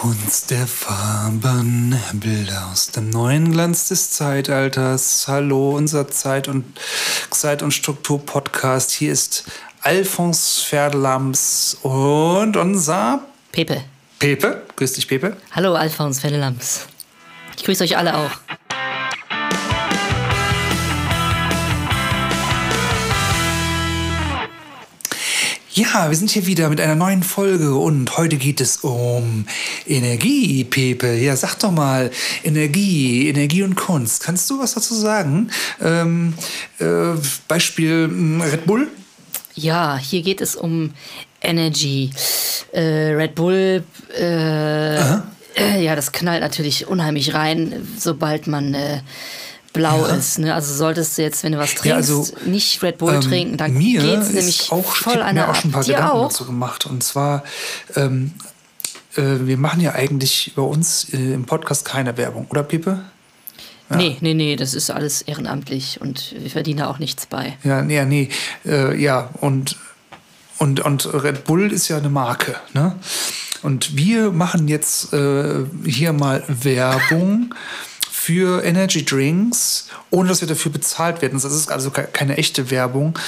Kunst der Farben, Bilder aus dem neuen Glanz des Zeitalters. Hallo, unser Zeit- und Zeit- und Struktur-Podcast. Hier ist Alphons Ferdelams und unser Pepe. Pepe. Grüß dich, Pepe. Hallo, Alphons Ferdelams. Ich grüße euch alle auch. Ja, wir sind hier wieder mit einer neuen Folge und heute geht es um Energie, Pepe. Ja, sag doch mal, Energie, Energie und Kunst. Kannst du was dazu sagen? Ähm, äh, Beispiel mh, Red Bull? Ja, hier geht es um Energy. Äh, Red Bull, äh, äh, ja, das knallt natürlich unheimlich rein, sobald man äh, blau Ja. ist. Ne? Also solltest du jetzt, wenn du was trinkst, Ja, also, nicht Red Bull Ähm, trinken, dann mir geht's ist nämlich auch, voll ich einer mir auch schon ein paar. Dir Gedanken auch? dazu gemacht. Und zwar, ähm, äh, wir machen ja eigentlich bei uns äh, im Podcast keine Werbung, oder Pepe? Nee, nee, nee, das ist alles ehrenamtlich und wir verdienen da auch nichts bei. Ja, nee, ja, nee. Äh, ja, und, und, und Red Bull ist ja eine Marke, ne? Und wir machen jetzt äh, hier mal Werbung für Energy Drinks, ohne dass wir dafür bezahlt werden. Das ist also ke- keine echte Werbung.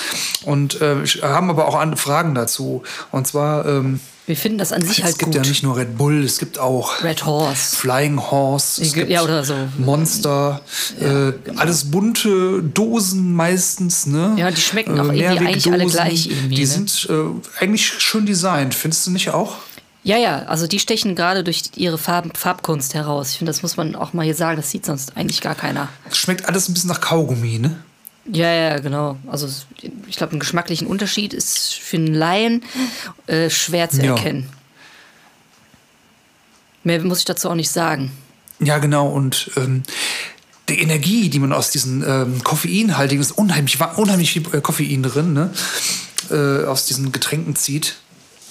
Und äh, haben aber auch andere Fragen dazu. Und zwar, ähm, Wir finden das an sich es halt gibt gut. ja nicht nur Red Bull, es gibt auch Red Horse. Flying Horse, es Ja, gibt oder so. Monster, äh, alles bunte Dosen meistens, ne? Ja, die schmecken auch irgendwie eigentlich alle gleich irgendwie, Die ne? sind äh, eigentlich schön designt, findest du nicht auch? Ja, ja, also die stechen gerade durch ihre Farb Farbkunst heraus. Ich finde, das muss man auch mal hier sagen, das sieht sonst eigentlich gar keiner. Schmeckt alles ein bisschen nach Kaugummi, ne? Ja, ja, genau. Also ich glaube, einen geschmacklichen Unterschied ist für einen Laien äh, schwer zu Ja. erkennen. Mehr muss ich dazu auch nicht sagen. Ja, genau. Und ähm, die Energie, die man aus diesen ähm, koffeinhaltigen, ist unheimlich, unheimlich viel äh, Koffein drin, ne? Äh, aus diesen Getränken zieht,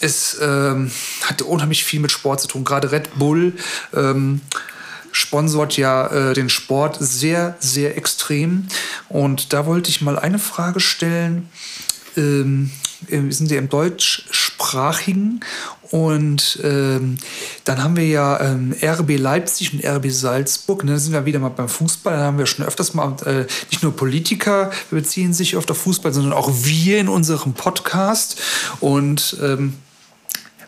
ist, ähm, hat unheimlich viel mit Sport zu tun. Gerade Red Bull ähm, sponsort ja äh, den Sport sehr, sehr extrem. Und da wollte ich mal eine Frage stellen. Ähm, wir sind ja im deutschsprachigen und ähm, dann haben wir ja ähm, RB Leipzig und RB Salzburg. Und dann sind wir wieder mal beim Fußball. Da haben wir schon öfters mal, äh, nicht nur Politiker beziehen sich auf der Fußball, sondern auch wir in unserem Podcast. Und ähm,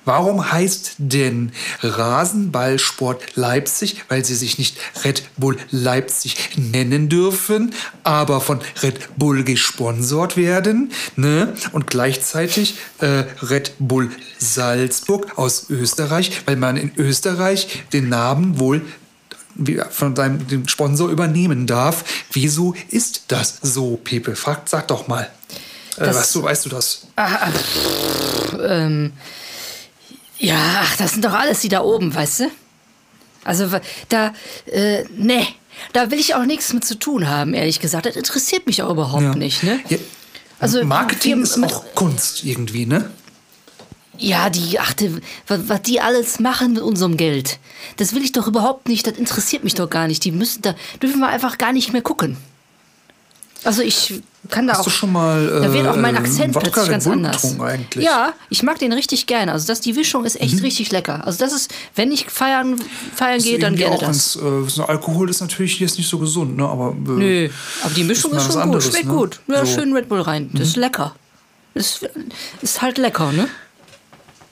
Warum heißt denn Rasenballsport Leipzig? Weil sie sich nicht Red Bull Leipzig nennen dürfen, aber von Red Bull gesponsert werden. Ne? Und gleichzeitig äh, Red Bull Salzburg aus Österreich, weil man in Österreich den Namen wohl von seinem dem Sponsor übernehmen darf. Wieso ist das so, Pepe? Frag, sag doch mal. Äh, weißt, du, weißt du das? Ähm, ja, ach, das sind doch alles die da oben, weißt du? Also da, äh, ne, da will ich auch nichts mit zu tun haben, ehrlich gesagt. Das interessiert mich auch überhaupt Ja. nicht, ne? Ja. Also, Marketing wir- ist mit- auch Kunst irgendwie, ne? Ja, die, ach, die, was, was die alles machen mit unserem Geld, das will ich doch überhaupt nicht, das interessiert mich doch gar nicht. Die müssen, da dürfen wir einfach gar nicht mehr gucken. Also ich kann da Hast auch. du schon mal da wird auch mein äh, Akzent Wodka plötzlich ganz Bull anders. eigentlich? Ja, ich mag den richtig gerne. Also das, die Mischung ist Mhm. echt richtig lecker. Also das ist, wenn ich feiern, feiern Ist gehe, dann gerne auch das. Ganz, äh, Alkohol ist natürlich jetzt nicht so gesund, ne? Aber, äh, Nö, aber die Mischung ist, was schon anderes, gut. Schmeckt ne? gut. Ja, So. Mhm. schön Red Bull rein. Das ist lecker. Ist, ist halt lecker, ne?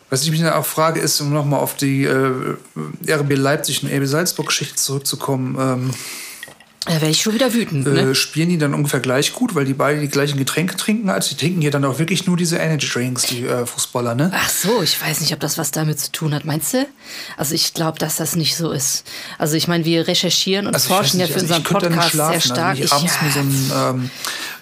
Was ich mich dann auch frage, ist, um nochmal auf die äh, RB Leipzig und RB Salzburg-Geschichte zurückzukommen, ähm, Da werde ich schon wieder wütend, ne? äh, spielen die dann ungefähr gleich gut, weil die beide die gleichen Getränke trinken? Also die trinken hier dann auch wirklich nur diese Energy Drinks, die äh, Fußballer, ne? Ach so, ich weiß nicht, ob das was damit zu tun hat, meinst du? Also ich glaube, dass das nicht so ist. Also ich meine, wir recherchieren und Also ich forschen ja für also unseren ich Podcast sehr schlafen. stark. Also ich abends ja, mir so ein ähm,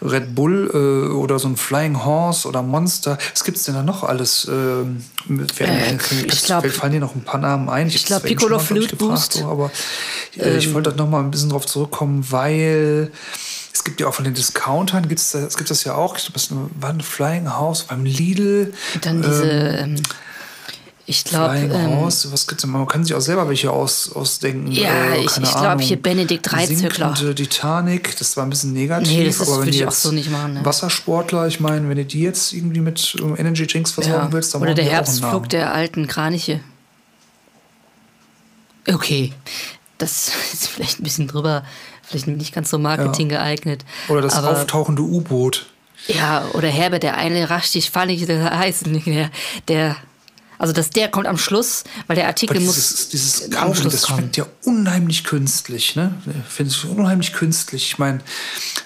Red Bull äh, oder so ein Flying Horse oder Monster. Was gibt's denn da noch alles? Ähm, Äh, ich glaub- fallen dir noch ein paar Namen ein. Ich hab's glaub, eben Piccolo Flute Boost. So, aber äh, ich wollte noch mal ein bisschen drauf zurückkommen, weil es gibt ja auch von den Discountern, gibt's es gibt das ja auch, ich glaube, das war ein Flying House beim Lidl. Und dann diese, ähm, ich glaube, ähm, was gibt's denn? Man kann sich auch selber welche aus, ausdenken. Ja, äh, ich- ich glaub, Ahnung. hier Benedikt Dreizöckler. Titanic, das war ein bisschen negativ. Nee, das ist- aber wenn würde ich auch so nicht machen, ne? Wassersportler, ich meine, wenn du die jetzt irgendwie mit ähm, Energy Drinks versorgen ja. willst, dann Oder der die Herbstflug der alten Kraniche. Okay, das ist vielleicht ein bisschen drüber, vielleicht nicht ganz so Marketing geeignet. Oder das aber, auftauchende U-Boot. Ja, oder Herbert, der eine rasch dich fallig, der heißt, der, der, also dass der kommt am Schluss, weil der Artikel Aber muss dieses, dieses am Schluss das kommen. schmeckt ja unheimlich künstlich, ne? Finde ich unheimlich künstlich. Ich meine,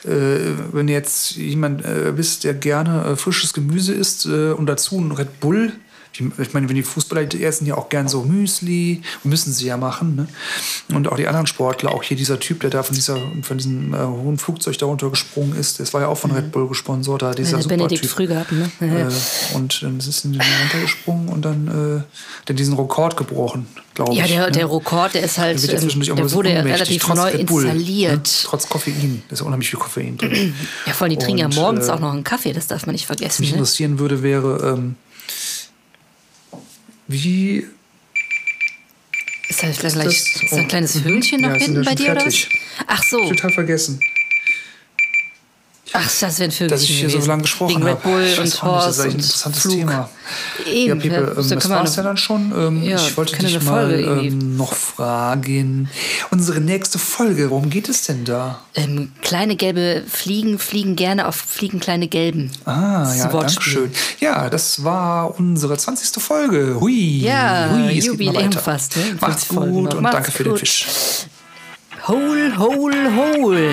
äh, wenn jetzt jemand äh, bist, der gerne äh, frisches Gemüse isst äh, und dazu ein Red Bull, die, ich meine, wenn die Fußballer die essen ja auch gern so Müsli, müssen sie ja machen, ne? Und auch die anderen Sportler, auch hier dieser Typ, der da von, dieser, von diesem äh, hohen Flugzeug da runtergesprungen ist, das war ja auch von Red Bull gesponsert, da dieser der Benedikt Supertyp. früh gehabt, ne? Ja. Äh, und dann ist er runtergesprungen und dann äh, dann diesen Rekord gebrochen, glaube Ja, ich. der, ne? der Rekord, der ist halt, Der ja ähm, der wurde ja relativ neu Bull, installiert. Ne? Trotz Koffein. Da ist ja unheimlich viel Koffein drin. Ja, vor allem, die trinken ja morgens äh, auch noch einen Kaffee, das darf man nicht Was vergessen. mich Ne? interessieren würde, wäre, ähm, wie Ist da vielleicht das- gleich ist da ein kleines mhm. Ja, noch sind hinten bei dir oder was? fertig. Ach so, total vergessen. Ach, das wäre ein Vögelchen Dass ich hier so lange gesprochen Wegen habe. Red Bull Ich und nicht, das ist ein interessantes Flug. Thema. Eben, ja, Pepe, ähm, da das war's noch- ja dann schon. Ähm, Ja, ich wollte dich mal ähm, noch fragen. Unsere nächste Folge, worum geht es denn da? Ähm, kleine gelbe Fliegen fliegen gerne auf Fliegen kleine gelben. Ah, ja, danke schön. Ja, das war unsere 20. Folge. Hui. Ja, hui, es Jubiläum fast, ne? Macht's 50 Folgen gut noch. und Macht's danke für den gut. Fisch. Hole, hole, hole.